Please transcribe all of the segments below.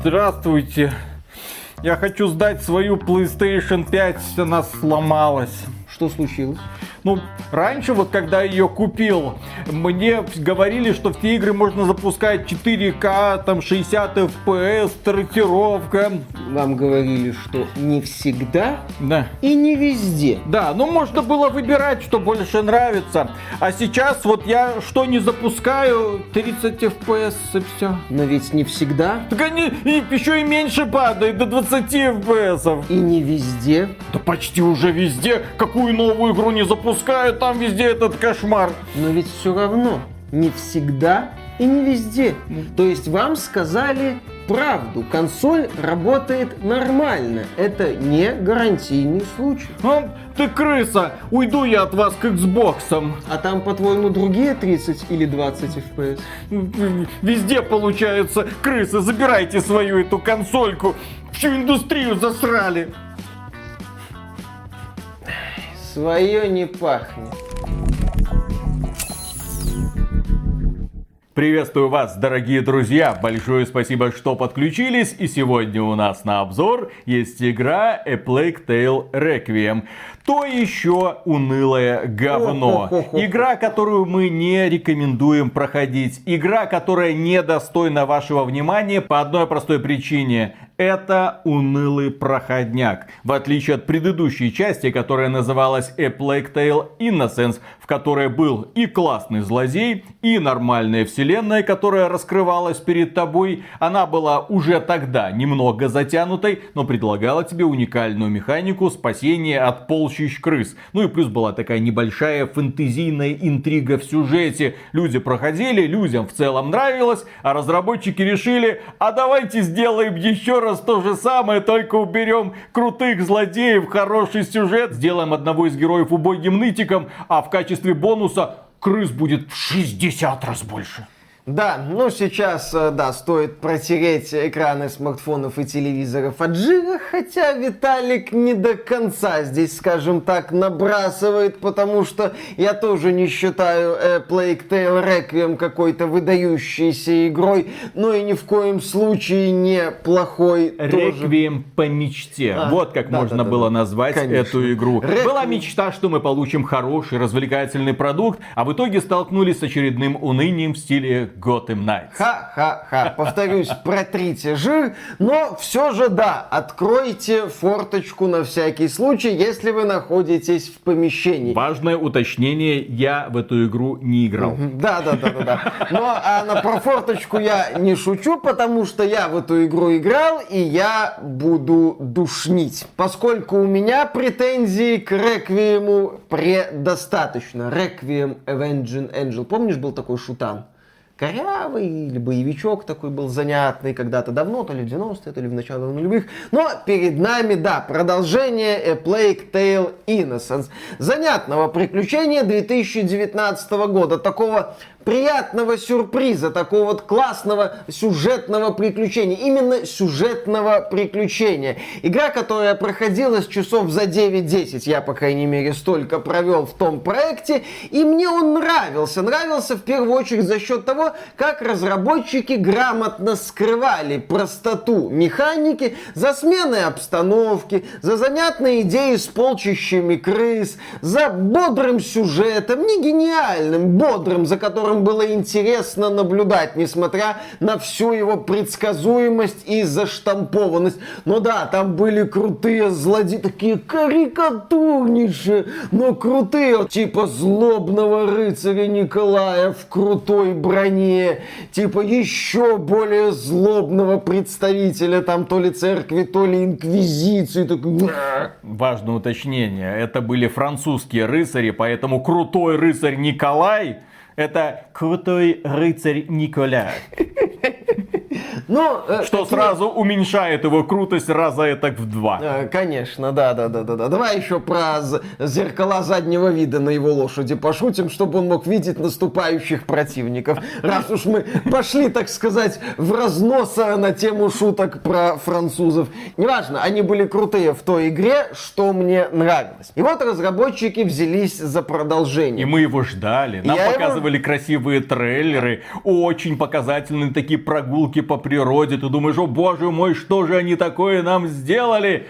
Здравствуйте. Я хочу сдать свою PlayStation 5, она сломалась. Что случилось? Ну, раньше, вот когда ее купил, мне говорили, что в те игры можно запускать 4К, там 60 FPS, трассировка. Вам говорили, что не всегда Да. и не везде. Да, ну можно было выбирать, что больше нравится. А сейчас вот я что не запускаю, 30 FPS и все. Но ведь не всегда Так они и еще и меньше падает, до 20 FPS. и не везде. Да почти уже везде. Какую новую игру не запускаю, там везде этот кошмар. Но ведь все равно не всегда и не везде. То есть вам сказали правду. Консоль работает нормально. Это не гарантийный случай. А, ты крыса, уйду я от вас к Xbox. А там, по-твоему, другие 30 или 20 FPS? Везде получается крысы. Забирайте свою эту консольку. Всю индустрию засрали. Свое не пахнет. Приветствую вас, дорогие друзья! Большое спасибо, что подключились. И сегодня у нас на обзор есть игра A Plague Tale Requiem. То еще унылое говно. Игра, которую мы не рекомендуем проходить. Игра, которая недостойна вашего внимания по одной простой причине. Это унылый проходняк. В отличие от предыдущей части, которая называлась A Plague Tale Innocence, в которой был и классный злодей, и нормальная вселенная, которая раскрывалась перед тобой. Она была уже тогда немного затянутой, но предлагала тебе уникальную механику спасения от полчищ крыс. Ну и плюс была такая небольшая фэнтезийная интрига в сюжете. Люди проходили, людям в целом нравилось, а разработчики решили, а давайте сделаем еще раз то же самое, только уберем крутых злодеев, хороший сюжет, сделаем одного из героев убогим нытиком, а в качестве бонуса крыс будет в 60 раз больше. Да, ну сейчас, э, да, стоит протереть экраны смартфонов и телевизоров от жира, хотя Виталик не до конца здесь, скажем так, набрасывает, потому что я тоже не считаю э, Plague Tale Requiem какой-то выдающейся игрой, но и ни в коем случае не плохой тоже. Реквием по мечте. А, вот как да, можно да, да, было да. назвать Конечно. эту игру. Реквием. Была мечта, что мы получим хороший, развлекательный продукт, а в итоге столкнулись с очередным унынием в стиле Gotham Knights. Ха-ха-ха. Повторюсь, протрите жир, но все же да, откройте форточку на всякий случай, если вы находитесь в помещении. Важное уточнение, я в эту игру не играл. Да, да, да, да, да. Но а на про форточку я не шучу, потому что я в эту игру играл, и я буду душнить. Поскольку у меня претензий к Реквиему предостаточно. Реквием Avenging Angel. Помнишь, был такой шутан? Корявый или боевичок такой был занятный когда-то давно, то ли в 90-е, то ли в начале нулевых. Но перед нами, да, продолжение A Plague Tale Innocence. Занятного приключения 2019 года. Такого приятного сюрприза, такого вот классного сюжетного приключения. Именно сюжетного приключения. Игра, которая проходила с часов за 9-10, я, по крайней мере, столько провел в том проекте, и мне он нравился. Нравился в первую очередь за счет того, как разработчики грамотно скрывали простоту механики за сменой обстановки, за занятные идеи с полчищами крыс, за бодрым сюжетом, не гениальным, бодрым, за которым было интересно наблюдать, несмотря на всю его предсказуемость и заштампованность. Но да, там были крутые злодеи, такие карикатурнейшие, но крутые, типа злобного рыцаря Николая в крутой броне, типа еще более злобного представителя там то ли церкви, то ли инквизиции. Такой... Важное уточнение, это были французские рыцари, поэтому крутой рыцарь Николай это крутой рыцарь Николя. Но, э, Что такие... сразу уменьшает его крутость раза это в два. Э, конечно, да, да, да, да, да. Давай еще про зеркала заднего вида на его лошади пошутим, чтобы он мог видеть наступающих противников. Раз уж мы пошли, так сказать, в разнос на тему шуток про французов. Неважно, они были крутые в той игре, что мне нравилось. И вот разработчики взялись за продолжение. И мы его ждали. Нам Я показывали его... красивые трейлеры, очень показательные такие прогулки по природе. Ты думаешь, о боже мой, что же они такое нам сделали?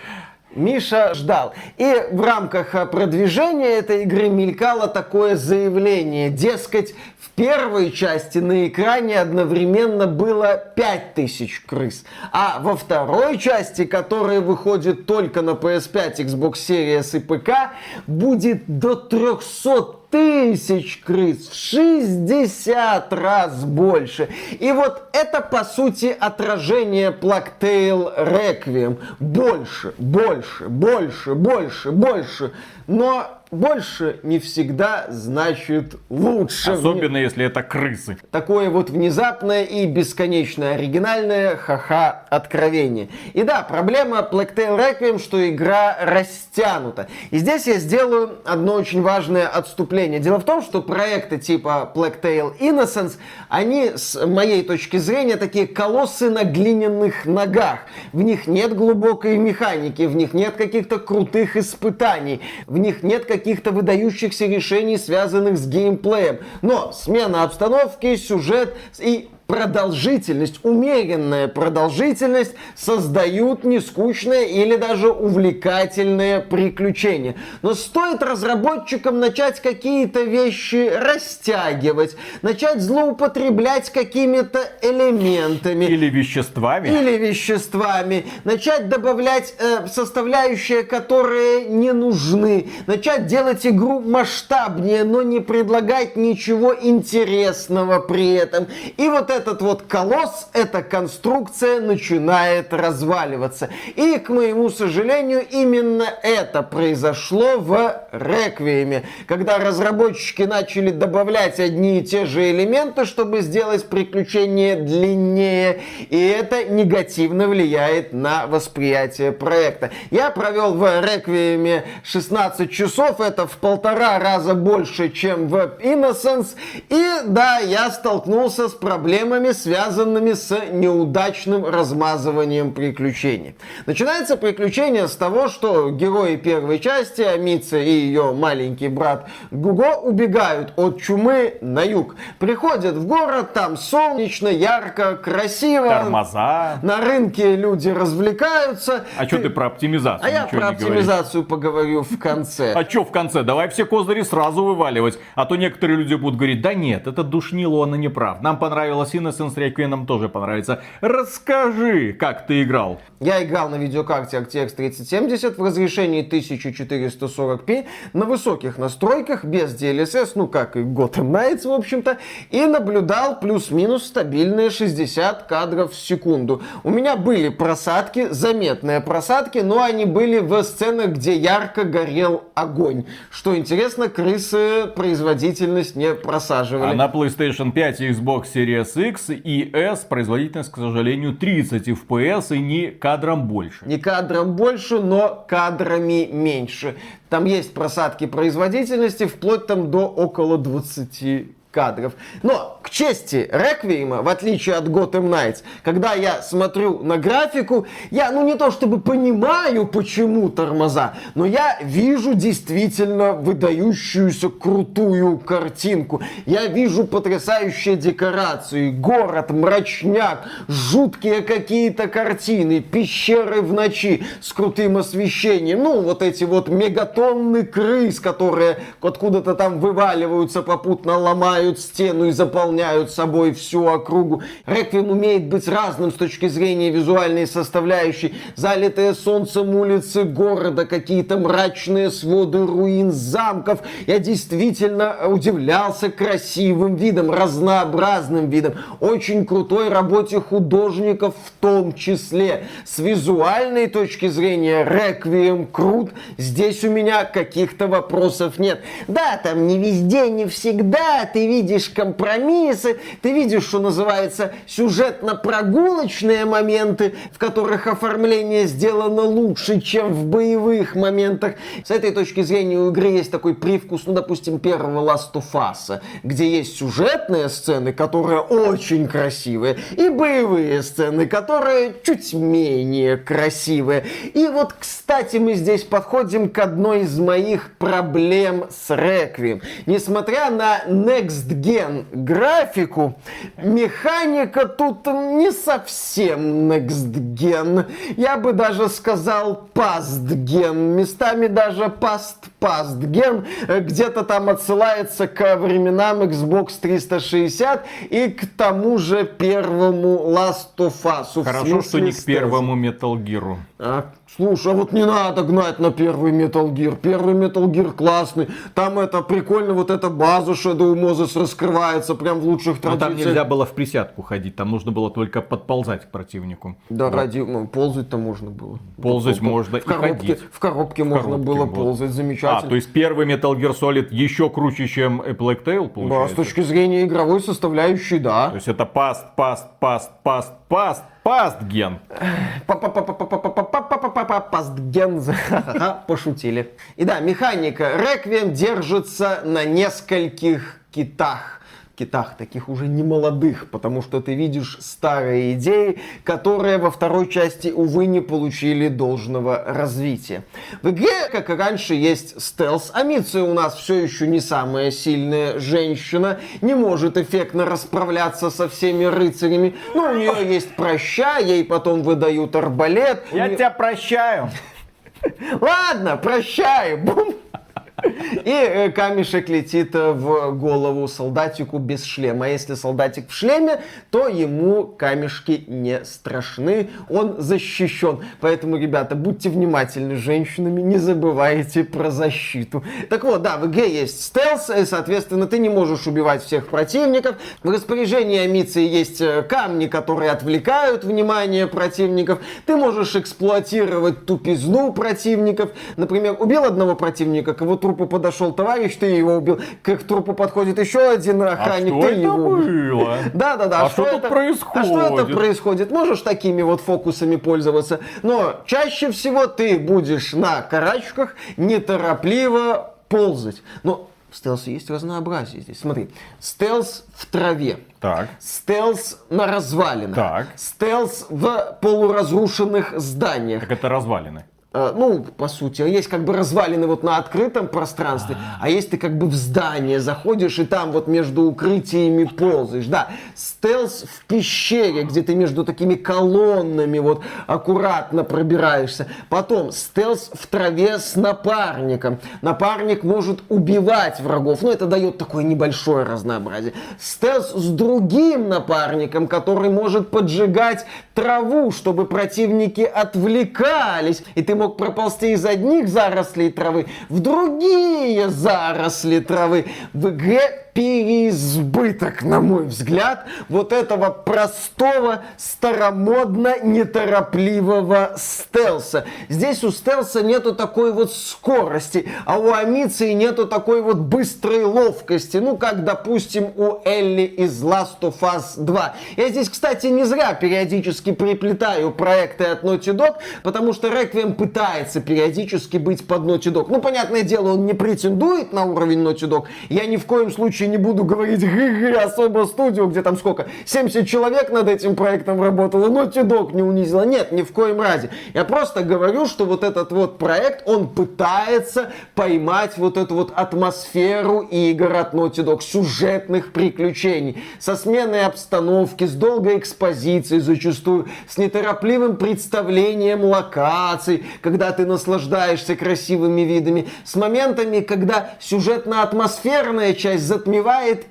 Миша ждал. И в рамках э, продвижения этой игры мелькало такое заявление. Дескать, в первой части на экране одновременно было 5000 крыс. А во второй части, которая выходит только на PS5, Xbox Series и ПК, будет до 300 тысяч крыс, в 60 раз больше. И вот это, по сути, отражение Blacktail Requiem. Больше, больше, больше, больше, больше. Но больше не всегда значит лучше. Особенно если это крысы. Такое вот внезапное и бесконечно оригинальное ха-ха откровение. И да, проблема Blacktail Requiem, что игра растянута. И здесь я сделаю одно очень важное отступление. Дело в том, что проекты типа Blacktail Innocence, они, с моей точки зрения, такие колоссы на глиняных ногах. В них нет глубокой механики, в них нет каких-то крутых испытаний, в них нет каких каких-то выдающихся решений, связанных с геймплеем. Но смена обстановки, сюжет и продолжительность, умеренная продолжительность создают нескучное или даже увлекательное приключение. Но стоит разработчикам начать какие-то вещи растягивать, начать злоупотреблять какими-то элементами. Или веществами. Или веществами. Начать добавлять э, составляющие, которые не нужны. Начать делать игру масштабнее, но не предлагать ничего интересного при этом. И вот этот вот колосс, эта конструкция начинает разваливаться. И, к моему сожалению, именно это произошло в Реквиеме, когда разработчики начали добавлять одни и те же элементы, чтобы сделать приключение длиннее, и это негативно влияет на восприятие проекта. Я провел в Реквиеме 16 часов, это в полтора раза больше, чем в Innocence, и да, я столкнулся с проблемой проблемами, связанными с неудачным размазыванием приключений. Начинается приключение с того, что герои первой части, Амица и ее маленький брат Гуго, убегают от чумы на юг. Приходят в город, там солнечно, ярко, красиво. Тормоза. На рынке люди развлекаются. А ты... что ты про оптимизацию? А я про оптимизацию поговорю в конце. А что в конце? Давай все козыри сразу вываливать. А то некоторые люди будут говорить, да нет, это душнило, он и не прав. Нам понравилось Innocence Requiem нам тоже понравится. Расскажи, как ты играл. Я играл на видеокарте RTX 3070 в разрешении 1440p на высоких настройках, без DLSS, ну как и Gotham Knights, в общем-то, и наблюдал плюс-минус стабильные 60 кадров в секунду. У меня были просадки, заметные просадки, но они были в сценах, где ярко горел огонь. Что интересно, крысы производительность не просаживали. А на PlayStation 5 и Xbox Series X и S производительность, к сожалению, 30 FPS и не кадром больше. Не кадром больше, но кадрами меньше. Там есть просадки производительности вплоть там до около 20 кадров. Но к чести Реквиема, в отличие от Gotham Knights, когда я смотрю на графику, я, ну не то чтобы понимаю, почему тормоза, но я вижу действительно выдающуюся крутую картинку. Я вижу потрясающие декорации, город, мрачняк, жуткие какие-то картины, пещеры в ночи с крутым освещением, ну вот эти вот мегатонны крыс, которые откуда-то там вываливаются, попутно ломают ломают стену и заполняют собой всю округу. Реквием умеет быть разным с точки зрения визуальной составляющей. Залитые солнцем улицы города, какие-то мрачные своды руин замков. Я действительно удивлялся красивым видом, разнообразным видом, очень крутой работе художников в том числе. С визуальной точки зрения Реквием крут. Здесь у меня каких-то вопросов нет. Да, там не везде, не всегда ты видишь компромиссы, ты видишь, что называется, сюжетно-прогулочные моменты, в которых оформление сделано лучше, чем в боевых моментах. С этой точки зрения у игры есть такой привкус, ну, допустим, первого Last of Us, где есть сюжетные сцены, которые очень красивые, и боевые сцены, которые чуть менее красивые. И вот, кстати, мы здесь подходим к одной из моих проблем с Requiem. Несмотря на Next Gen графику, механика тут не совсем Next Gen. Я бы даже сказал Past Gen. Местами даже Past Past Gen. Где-то там отсылается к временам Xbox 360 и к тому же первому Last of Us. Хорошо, что не к первому Metal Gear. А, слушай, а вот не надо гнать на первый Metal Gear. Первый Metal Gear классный. Там это прикольно, вот эта база Shadow Moses раскрывается прям в лучших Но традициях. там нельзя было в присядку ходить, там нужно было только подползать к противнику. Да, Вот. ради, ну, ползать-то можно было. Ползать В- можно в и коробке, ходить. В коробке можно коробке было было. ползать, замечательно. А, то есть первый Metal Gear Solid еще круче, чем A Plague Tale, Да, с получается? точки зрения игровой составляющей, да. То есть это паст, паст, паст, паст, паст, паст ген. Пастгенз. Пошутили. И да, механика. Реквием держится на нескольких китах китах, таких уже не молодых, потому что ты видишь старые идеи, которые во второй части, увы, не получили должного развития. В игре, как и раньше, есть стелс. Амиция у нас все еще не самая сильная женщина, не может эффектно расправляться со всеми рыцарями, но у нее есть проща, ей потом выдают арбалет. У неё- тебя прощаю. Ладно, прощай. Бум. И э, камешек летит э, в голову солдатику без шлема. Если солдатик в шлеме, то ему камешки не страшны, он защищен. Поэтому, ребята, будьте внимательны с женщинами, не забывайте про защиту. Так вот, да, в игре есть стелс, и, соответственно, ты не можешь убивать всех противников. В распоряжении Амиции есть э, камни, которые отвлекают внимание противников. Ты можешь эксплуатировать тупизну противников. Например, убил одного противника, к его трупу подошел товарищ, ты его убил. К трупу подходит еще один охранник, что ты это его убил. Да, да, да. А что тут А что это происходит? происходит? Можешь такими вот фокусами пользоваться, но чаще всего ты будешь на карачках неторопливо ползать. Но в стелсе есть разнообразие здесь. Смотри, стелс в траве. Так. Стелс на развалинах. Так. Стелс в полуразрушенных зданиях. Так это развалины. Э, Ну, по сути, есть как бы развалины вот на открытом пространстве, а есть ты как бы в здание заходишь и там вот между укрытиями ползаешь. Да, стелс в пещере, где ты между такими колоннами вот аккуратно пробираешься. Потом стелс в траве с напарником. Напарник может убивать врагов, но это дает такое небольшое разнообразие. Стелс с другим напарником, который может поджигать траву, чтобы противники отвлекались, и ты мог проползти из одних зарослей травы в другие заросли травы. В игре переизбыток, на мой взгляд, вот этого простого, старомодно, неторопливого стелса. Здесь у стелса нету такой вот скорости, а у Амиции нету такой вот быстрой ловкости, ну, как, допустим, у Элли из Last of Us 2. Я здесь, кстати, не зря периодически приплетаю проекты от Naughty Dog, потому что Requiem пытается периодически быть под Naughty Dog. Ну, понятное дело, он не претендует на уровень Naughty Dog. Я ни в коем случае не буду говорить гы-гы, особо студию, где там сколько, 70 человек над этим проектом работало, Naughty Dog не унизила. Нет, ни в коем разе. Я просто говорю, что вот этот вот проект, он пытается поймать вот эту вот атмосферу игр от Naughty Dog, сюжетных приключений, со сменой обстановки, с долгой экспозицией зачастую, с неторопливым представлением локаций, когда ты наслаждаешься красивыми видами, с моментами, когда сюжетно-атмосферная часть затмевает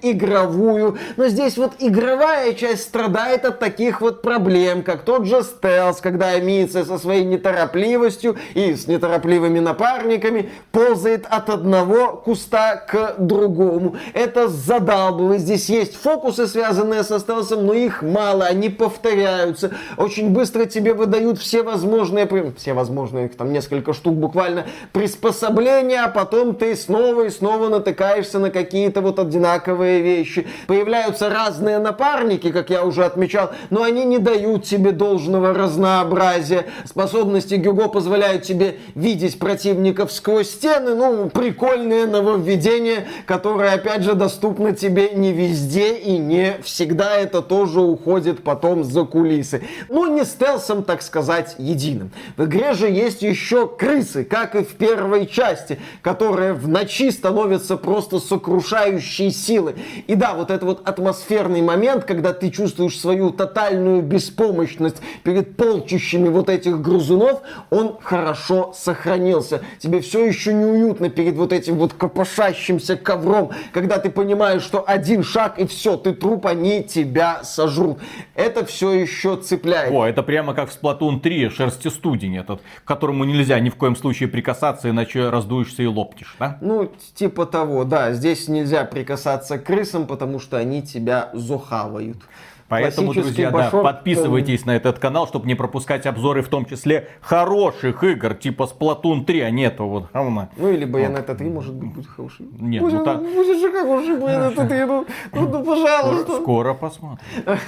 игровую. Но здесь вот игровая часть страдает от таких вот проблем, как тот же стелс, когда Амиция со своей неторопливостью и с неторопливыми напарниками ползает от одного куста к другому. Это задалбывает. Здесь есть фокусы, связанные со стелсом, но их мало, они повторяются. Очень быстро тебе выдают все возможные, все возможные, их там несколько штук буквально, приспособления, а потом ты снова и снова натыкаешься на какие-то вот одинаковые вещи. Появляются разные напарники, как я уже отмечал, но они не дают тебе должного разнообразия. Способности Гюго позволяют тебе видеть противников сквозь стены. Ну, прикольные нововведения, которые, опять же, доступны тебе не везде и не всегда. Это тоже уходит потом за кулисы. Ну, не стелсом, так сказать, единым. В игре же есть еще крысы, как и в первой части, которые в ночи становятся просто сокрушающей силы. И да, вот это вот атмосферный момент, когда ты чувствуешь свою тотальную беспомощность перед полчищами вот этих грузунов, он хорошо сохранился. Тебе все еще неуютно перед вот этим вот копошащимся ковром, когда ты понимаешь, что один шаг и все, ты труп, они тебя сожрут. Это все еще цепляет. О, это прямо как в Splatoon 3, шерстистудень этот, к которому нельзя ни в коем случае прикасаться, иначе раздуешься и лопнешь, да? Ну, типа того, да. Здесь нельзя прикасаться к крысам, потому что они тебя зухавают. Поэтому, друзья, да, подписывайтесь на этот канал, чтобы не пропускать обзоры, в том числе хороших игр, типа Splatoon 3, а не этого вот говна. Ну или Bayonetta 3, может быть, будет хороший. Нет, ну так... Будет же хороший Bayonetta 3, ну, ну, ну пожалуйста. Скоро посмотрим.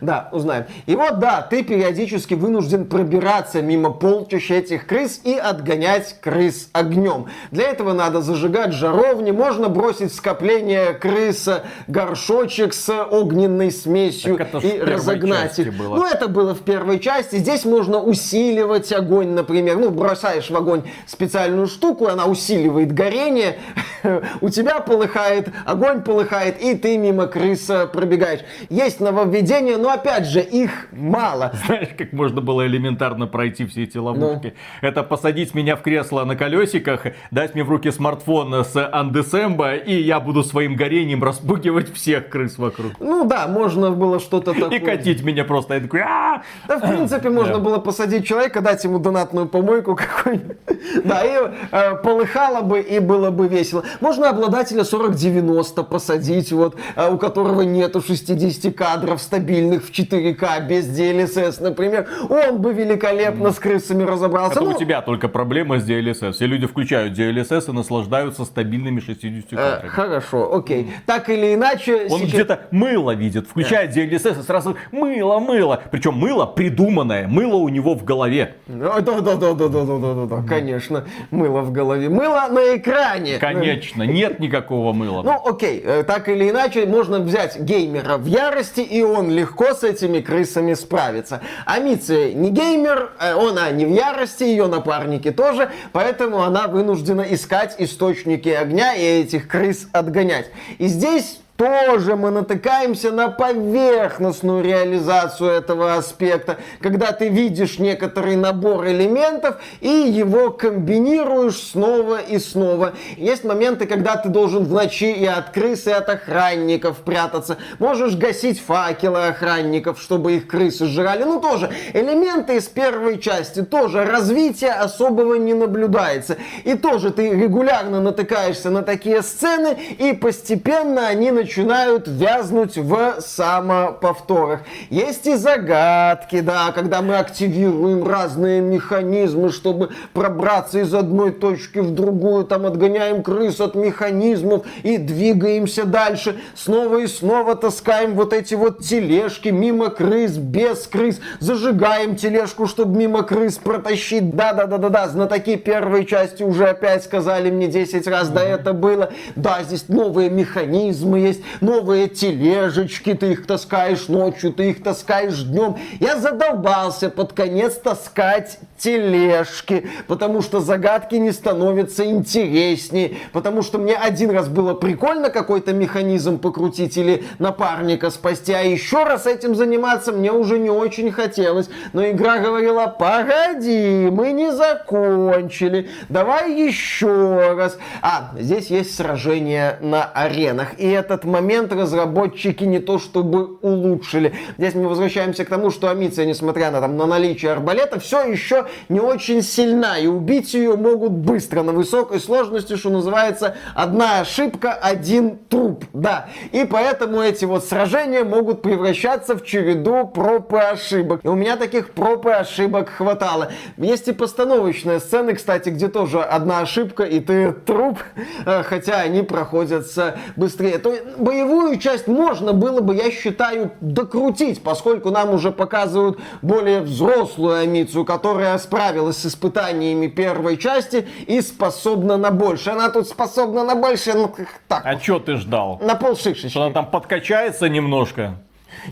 Да, узнаем. И вот, да, ты периодически вынужден пробираться мимо полчища этих крыс и отгонять крыс огнем. Для этого надо зажигать жаровни, можно бросить скопление крыса, горшочек с огненной смесью и разогнать их. Было. Ну, это было в первой части. Здесь можно усиливать огонь, например. Ну, бросаешь в огонь специальную штуку, она усиливает горение, у тебя полыхает, огонь полыхает, и ты мимо крыса пробегаешь. Есть нововведение поведения, но опять же, их мало. Знаешь, как можно было элементарно пройти все эти ловушки? Ну. Это посадить меня в кресло на колесиках, дать мне в руки смартфон с Андесембо, и я буду своим горением распугивать всех крыс вокруг. Ну да, можно было что-то такое. И катить меня просто. Я такой, да, в принципе, можно было посадить человека, дать ему донатную помойку какую-нибудь. Да, и э, полыхало бы, и было бы весело. Можно обладателя 4090 посадить, вот, э, у которого нету 60 кадров стабильных в 4К без DLSS, например, он бы великолепно с крысами разобрался. Это ну, у тебя только проблема с DLSS. Все люди включают DLSS и наслаждаются стабильными 60 э, кадрами. хорошо, окей. Так или иначе... Он где-то мыло видит, включает э. И сразу мыло, мыло. Причем мыло придуманное, мыло у него в голове. Да-да-да-да-да-да-да-да, конечно. Мыло в голове. Мыло на экране. Конечно, нет никакого мыла. Ну, окей, э, так или иначе, можно взять геймера в ярости, и он легко с этими крысами справиться. А Митси не геймер, э, она не в ярости, ее напарники тоже, поэтому она вынуждена искать источники огня и этих крыс отгонять. И здесь тоже мы натыкаемся на поверхностную реализацию этого аспекта, когда ты видишь некоторый набор элементов и его комбинируешь снова и снова. Есть моменты, когда ты должен в ночи и от крыс, и от охранников прятаться. Можешь гасить факелы охранников, чтобы их крысы сжирали. Ну, тоже элементы из первой части, тоже развития особого не наблюдается. И тоже ты регулярно натыкаешься на такие сцены, и постепенно они начинают начинают вязнуть в самоповторах. Есть и загадки, да, когда мы активируем разные механизмы, чтобы пробраться из одной точки в другую, там отгоняем крыс от механизмов и двигаемся дальше. Снова и снова таскаем вот эти вот тележки мимо крыс, без крыс, зажигаем тележку, чтобы мимо крыс протащить. Да-да-да-да-да, знатоки первой части уже опять сказали мне 10 раз, да это было. Да, здесь новые механизмы есть, есть новые тележечки, ты их таскаешь ночью, ты их таскаешь днем. Я задолбался под конец таскать тележки, потому что загадки не становятся интереснее, потому что мне один раз было прикольно какой-то механизм покрутить или напарника спасти, а еще раз этим заниматься мне уже не очень хотелось. Но игра говорила, погоди, мы не закончили, давай еще раз. А, здесь есть сражение на аренах, и этот момент разработчики не то чтобы улучшили. Здесь мы возвращаемся к тому, что Амиция, несмотря на, там, на наличие арбалета, все еще не очень сильна, и убить ее могут быстро, на высокой сложности, что называется, одна ошибка, один труп, да. И поэтому эти вот сражения могут превращаться в череду проб и ошибок. И у меня таких проб и ошибок хватало. Есть и постановочные сцены, кстати, где тоже одна ошибка, и ты труп, э, хотя они проходятся быстрее. То боевую часть можно было бы, я считаю, докрутить, поскольку нам уже показывают более взрослую Амицу, которая справилась с испытаниями первой части и способна на больше. Она тут способна на больше, ну так. А что ты ждал? На полшишечки. Что она там подкачается немножко?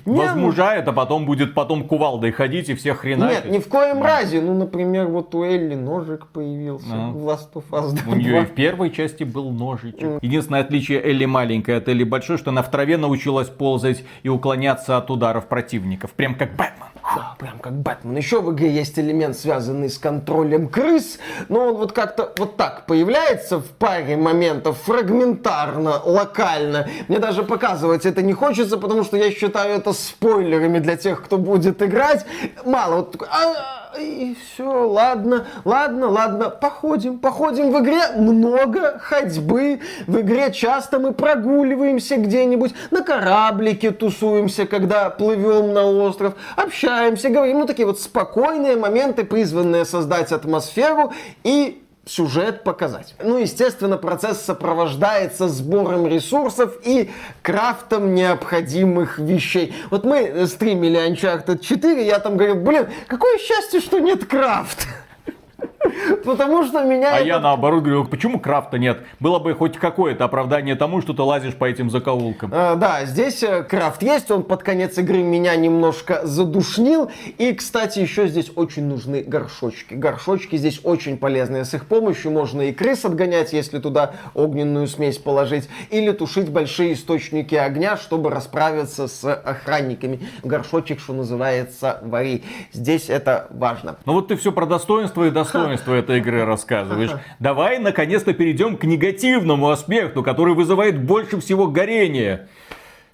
Не, возмужает, а потом будет потом кувалдой ходить и всех хреначить. Нет, ни в коем да. разе. Ну, например, вот у Элли ножик появился а. в Last of Us 2. У нее и в первой части был ножичек. Mm. Единственное отличие Элли маленькая от Элли большой, что она в траве научилась ползать и уклоняться от ударов противников. Прям как Бэтмен. Да, прям как Бэтмен. Еще в игре есть элемент, связанный с контролем крыс, но он вот как-то вот так появляется в паре моментов, фрагментарно, локально. Мне даже показывать это не хочется, потому что я считаю это спойлерами для тех, кто будет играть. Мало. Вот а, и все, ладно, ладно, ладно, походим, походим. В игре. Много ходьбы, в игре часто мы прогуливаемся где-нибудь, на кораблике тусуемся, когда плывем на остров, общаемся, говорим, ну такие вот спокойные моменты, призванные создать атмосферу и сюжет показать. Ну, естественно, процесс сопровождается сбором ресурсов и крафтом необходимых вещей. Вот мы стримили Uncharted 4, я там говорил, блин, какое счастье, что нет крафта. Потому что меня... А это... я наоборот говорю, почему крафта нет? Было бы хоть какое-то оправдание тому, что ты лазишь по этим закоулкам. А, да, здесь э, крафт есть, он под конец игры меня немножко задушнил. И, кстати, еще здесь очень нужны горшочки. Горшочки здесь очень полезные. С их помощью можно и крыс отгонять, если туда огненную смесь положить, или тушить большие источники огня, чтобы расправиться с охранниками. Горшочек, что называется, вари. Здесь это важно. Ну вот ты все про достоинство и достоинство достоинства этой игры рассказываешь. Давай наконец-то перейдем к негативному аспекту, который вызывает больше всего горения.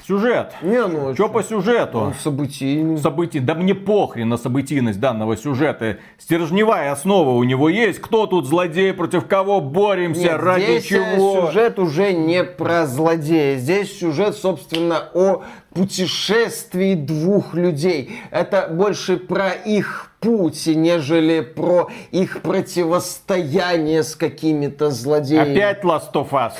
Сюжет. Не, ну, что по сюжету? Ну, событийный. Событий. Да мне похрен на событийность данного сюжета. Стержневая основа у него есть. Кто тут злодей, против кого боремся, Нет, ради здесь э, чего? сюжет уже не про злодея. Здесь сюжет, собственно, о путешествии двух людей. Это больше про их путь, нежели про их противостояние с какими-то злодеями. Опять Last of Us.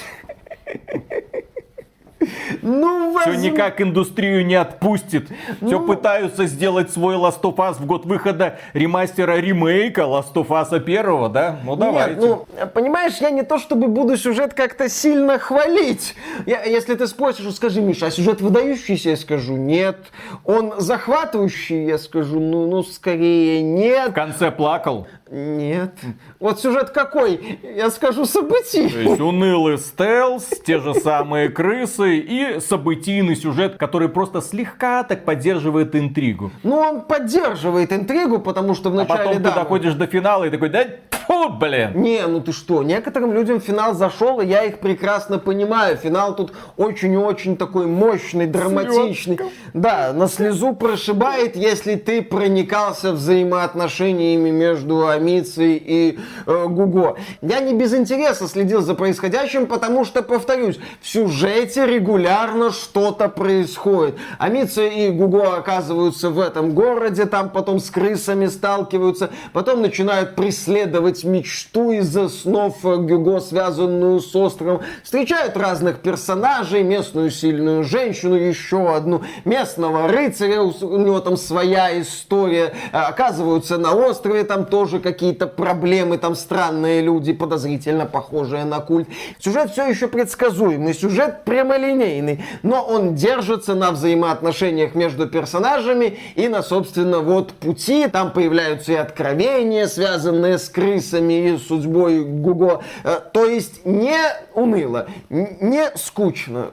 Ну, возможно... Все никак индустрию не отпустит. Ну... Все пытаются сделать свой Last of Us в год выхода ремастера ремейка Last of Us первого, да? Ну, давайте. Нет, ну, понимаешь, я не то чтобы буду сюжет как-то сильно хвалить. Я, если ты спросишь, скажи, Миша, а сюжет выдающийся? Я скажу, нет. Он захватывающий? Я скажу, ну, ну, скорее нет. В конце плакал? Нет. Вот сюжет какой? Я скажу событий. То есть унылый стелс, те же самые крысы и событийный сюжет, который просто слегка так поддерживает интригу. Ну, он поддерживает интригу, потому что вначале... А потом да, ты доходишь до финала и такой, да Фу, блин. Не, ну ты что, некоторым людям финал зашел, и я их прекрасно понимаю. Финал тут очень и очень такой мощный, драматичный. Слезка. Да, на слезу прошибает, если ты проникался взаимоотношениями между Амицей и э, Гуго. Я не без интереса следил за происходящим, потому что, повторюсь, в сюжете регулярно что-то происходит. Амица и Гуго оказываются в этом городе, там потом с крысами сталкиваются, потом начинают преследовать мечту из снов Гюго, связанную с островом. Встречают разных персонажей, местную сильную женщину, еще одну, местного рыцаря, у него там своя история. Оказываются на острове, там тоже какие-то проблемы, там странные люди, подозрительно похожие на культ. Сюжет все еще предсказуемый, сюжет прямолинейный, но он держится на взаимоотношениях между персонажами и на, собственно, вот пути. Там появляются и откровения, связанные с крысами и судьбой Гуго. Э, то есть не уныло, не скучно,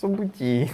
событий,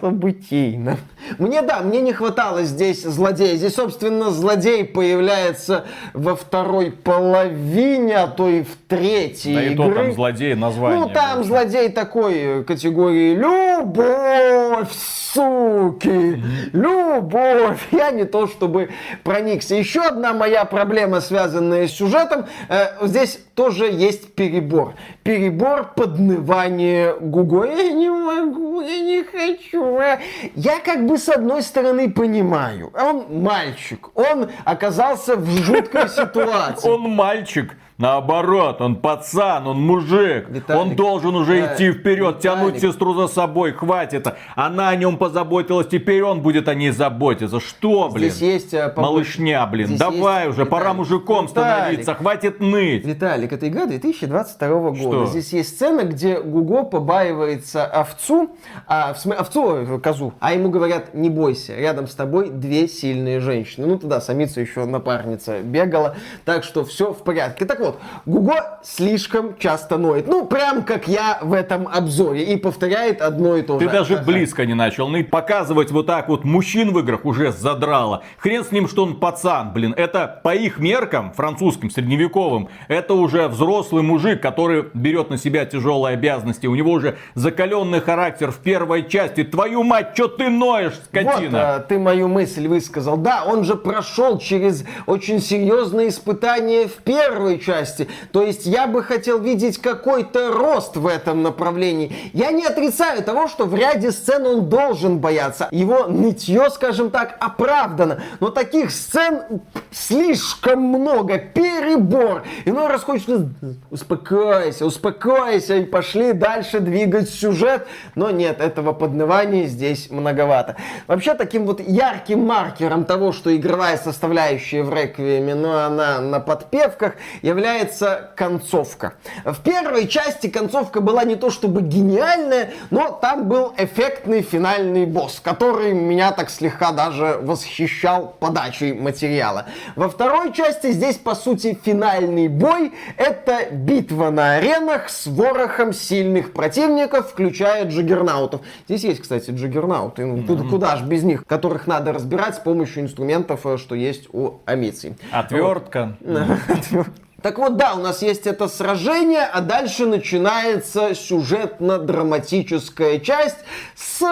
событийно. Мне, да, мне не хватало здесь злодея. Здесь, собственно, злодей появляется во второй половине, а то и в третьей да игры. и то там злодей название. Ну, там больше. злодей такой категории «Любовь, суки! Любовь!» Я не то чтобы проникся. Еще одна моя проблема, связанная с сюжетом. Э, здесь тоже есть перебор. Перебор поднывания Гуго. Я не могу, я не хочу. А. Я как бы с одной стороны понимаю. Он мальчик. Он оказался в жуткой ситуации. Он мальчик. Наоборот, он пацан, он мужик. Виталик, он должен уже да, идти вперед, Виталик. тянуть сестру за собой. Хватит. Она о нем позаботилась, теперь он будет о ней заботиться. Что, блин? Здесь есть э, Малышня, блин. Здесь Давай есть... уже, Виталик. пора мужиком становиться. Хватит ныть. Виталик, это игра 2022 года. Что? Здесь есть сцена, где Гуго побаивается овцу, а, в смысле, овцу, э, козу, а ему говорят, не бойся, рядом с тобой две сильные женщины. Ну, туда самица еще напарница бегала, так что все в порядке. Так вот, Гуго слишком часто ноет. Ну, прям как я в этом обзоре. И повторяет одно и то же. Ты даже Ха-ха. близко не начал. Ну и показывать вот так вот мужчин в играх уже задрало. Хрен с ним, что он пацан, блин. Это по их меркам, французским, средневековым, это уже взрослый мужик, который берет на себя тяжелые обязанности. У него уже закаленный характер в первой части. Твою мать, что ты ноешь, скотина? Вот, а, ты мою мысль высказал. Да, он же прошел через очень серьезные испытания в первой части части. То есть я бы хотел видеть какой-то рост в этом направлении. Я не отрицаю того, что в ряде сцен он должен бояться. Его нытье, скажем так, оправдано. Но таких сцен слишком много. Перебор. Иной раз хочется успокойся, успокойся и пошли дальше двигать сюжет. Но нет, этого поднывания здесь многовато. Вообще таким вот ярким маркером того, что игровая составляющая в Реквиеме, но она на подпевках, является является концовка. В первой части концовка была не то чтобы гениальная, но там был эффектный финальный босс, который меня так слегка даже восхищал подачей материала. Во второй части здесь, по сути, финальный бой. Это битва на аренах с ворохом сильных противников, включая джиггернаутов. Здесь есть, кстати, джиггернауты. Ну, mm-hmm. куда ж без них, которых надо разбирать с помощью инструментов, э, что есть у амиций. Отвертка. Так вот, да, у нас есть это сражение, а дальше начинается сюжетно-драматическая часть с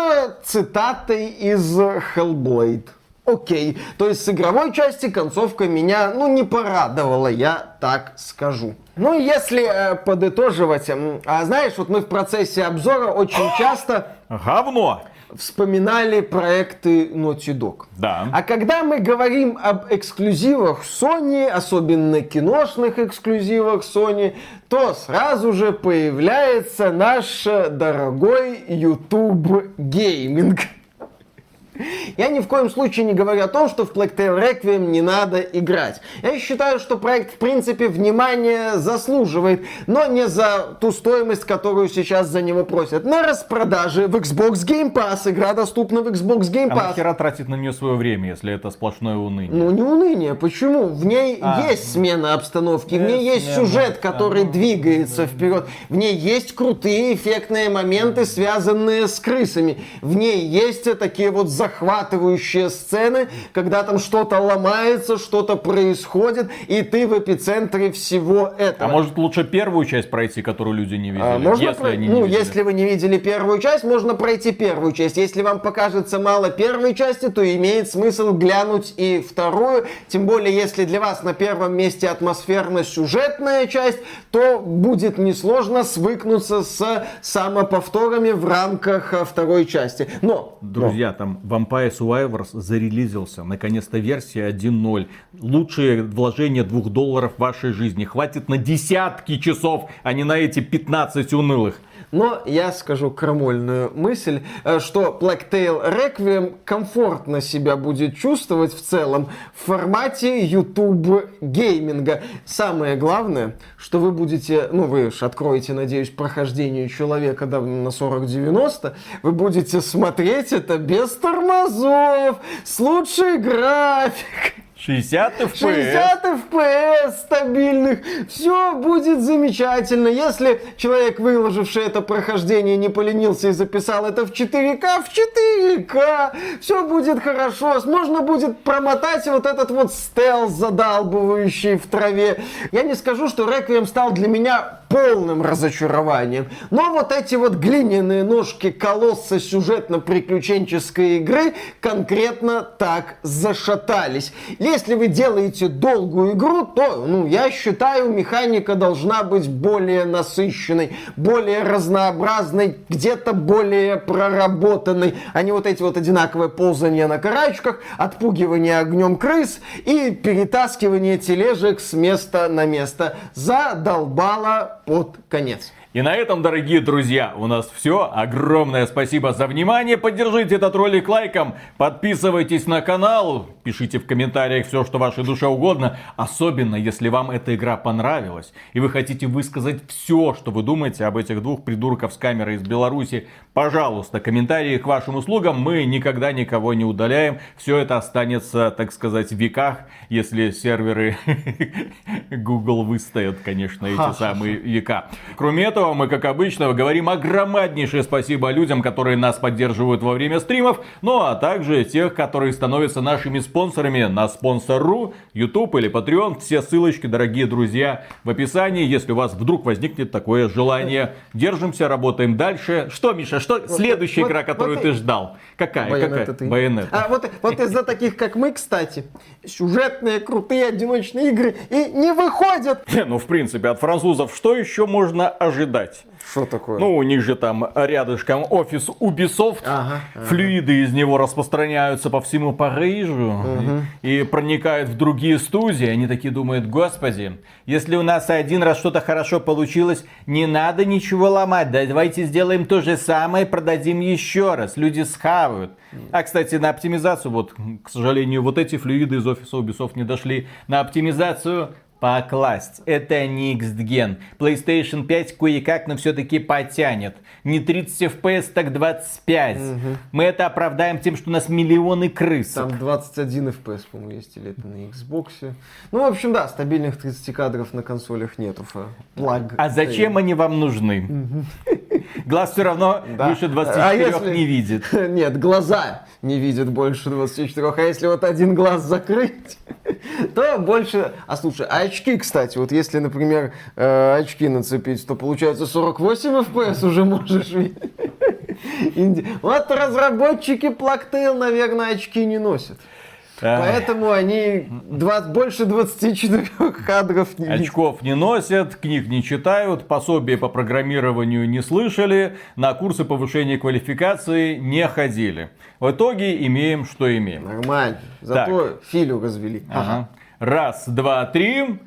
цитатой из Hellblade. Окей, то есть с игровой части концовка меня, ну, не порадовала, я так скажу. Ну, если э, подытоживать, э, знаешь, вот мы в процессе обзора очень часто... Говно! Вспоминали проекты Naughty Dog. Да. А когда мы говорим об эксклюзивах Sony, особенно киношных эксклюзивах Sony, то сразу же появляется наш дорогой YouTube Gaming. Я ни в коем случае не говорю о том, что в Plague Tale Requiem не надо играть. Я считаю, что проект в принципе внимания заслуживает, но не за ту стоимость, которую сейчас за него просят. На распродаже в Xbox Game Pass. Игра доступна в Xbox Game Pass. А нахера тратить на нее свое время, если это сплошное уныние? Ну не уныние, почему? В ней а, есть смена обстановки, в ней есть сюжет, который двигается вперед, в ней есть крутые эффектные моменты, связанные с крысами, в ней есть такие вот захваты захватывающие сцены, когда там что-то ломается, что-то происходит, и ты в эпицентре всего этого. А может лучше первую часть пройти, которую люди не видели? А, можно если, про... они не ну, видели. если вы не видели первую часть, можно пройти первую часть. Если вам покажется мало первой части, то имеет смысл глянуть и вторую. Тем более, если для вас на первом месте атмосферно-сюжетная часть, то будет несложно свыкнуться с самоповторами в рамках второй части. Но, друзья, но. там Vampire Survivors зарелизился. Наконец-то версия 1.0. Лучшее вложение 2 долларов в вашей жизни. Хватит на десятки часов, а не на эти 15 унылых. Но я скажу крамольную мысль, э, что Black Tail Requiem комфортно себя будет чувствовать в целом в формате YouTube гейминга. Самое главное, что вы будете, ну вы же откроете, надеюсь, прохождение человека да, на 40-90, вы будете смотреть это без тормозов, с лучшей графикой 60 FPS. 60 FPS стабильных. Все будет замечательно. Если человек, выложивший это прохождение, не поленился и записал это в 4К, в 4К. Все будет хорошо. Можно будет промотать вот этот вот стелс задалбывающий в траве. Я не скажу, что Реквием стал для меня полным разочарованием. Но вот эти вот глиняные ножки колосса сюжетно-приключенческой игры конкретно так зашатались. Если вы делаете долгую игру, то, ну, я считаю, механика должна быть более насыщенной, более разнообразной, где-то более проработанной, а не вот эти вот одинаковые ползания на карачках, отпугивание огнем крыс и перетаскивание тележек с места на место. Задолбало под конец. И на этом, дорогие друзья, у нас все. Огромное спасибо за внимание. Поддержите этот ролик лайком. Подписывайтесь на канал. Пишите в комментариях все, что вашей душе угодно. Особенно, если вам эта игра понравилась. И вы хотите высказать все, что вы думаете об этих двух придурков с камерой из Беларуси. Пожалуйста, комментарии к вашим услугам. Мы никогда никого не удаляем. Все это останется, так сказать, в веках. Если серверы Google выстоят, конечно, эти самые века. Кроме этого, мы, как обычно, говорим огромнейшее спасибо людям, которые нас поддерживают во время стримов, ну а также тех, которые становятся нашими спонсорами на спонсор.ру, YouTube или Patreon. Все ссылочки, дорогие друзья, в описании, если у вас вдруг возникнет такое желание. Держимся, работаем дальше. Что, Миша, что вот, следующая вот, игра, которую вот, ты ждал? Какая? Байонета какая? А вот, вот из-за таких, как мы, кстати, сюжетные, крутые, одиночные игры и не выходят. Ну, в принципе, от французов что еще можно ожидать? Что такое? Ну, у них же там рядышком офис Ubisoft. Ага, ага. Флюиды из него распространяются по всему Парижу угу. и, и проникают в другие студии. Они такие думают, господи, если у нас один раз что-то хорошо получилось, не надо ничего ломать. Давайте сделаем то же самое, продадим еще раз. Люди схавают. А, кстати, на оптимизацию, вот, к сожалению, вот эти флюиды из офиса Ubisoft не дошли. На оптимизацию покласть. Это не X-Gen. PlayStation 5 кое-как, но все-таки потянет. Не 30 FPS, так 25. Угу. Мы это оправдаем тем, что у нас миллионы крыс. Там 21 FPS, по-моему, есть, или это на Xbox. Ну, в общем, да, стабильных 30 кадров на консолях нету. Плаг. А зачем они вам нужны? Глаз все равно да. выше 24 а если... не видит. Нет, глаза не видят больше 24. А если вот один глаз закрыть, то больше... А слушай, а очки, кстати, вот если, например, э, очки нацепить, то получается 48 FPS уже можешь видеть. Вот разработчики Plugtail, наверное, очки не носят. Поэтому они 20, больше 24 кадров не Очков не носят, книг не читают, пособия по программированию не слышали, на курсы повышения квалификации не ходили. В итоге имеем, что имеем. Нормально. Зато так. филю развели. Ага. Раз, два, три.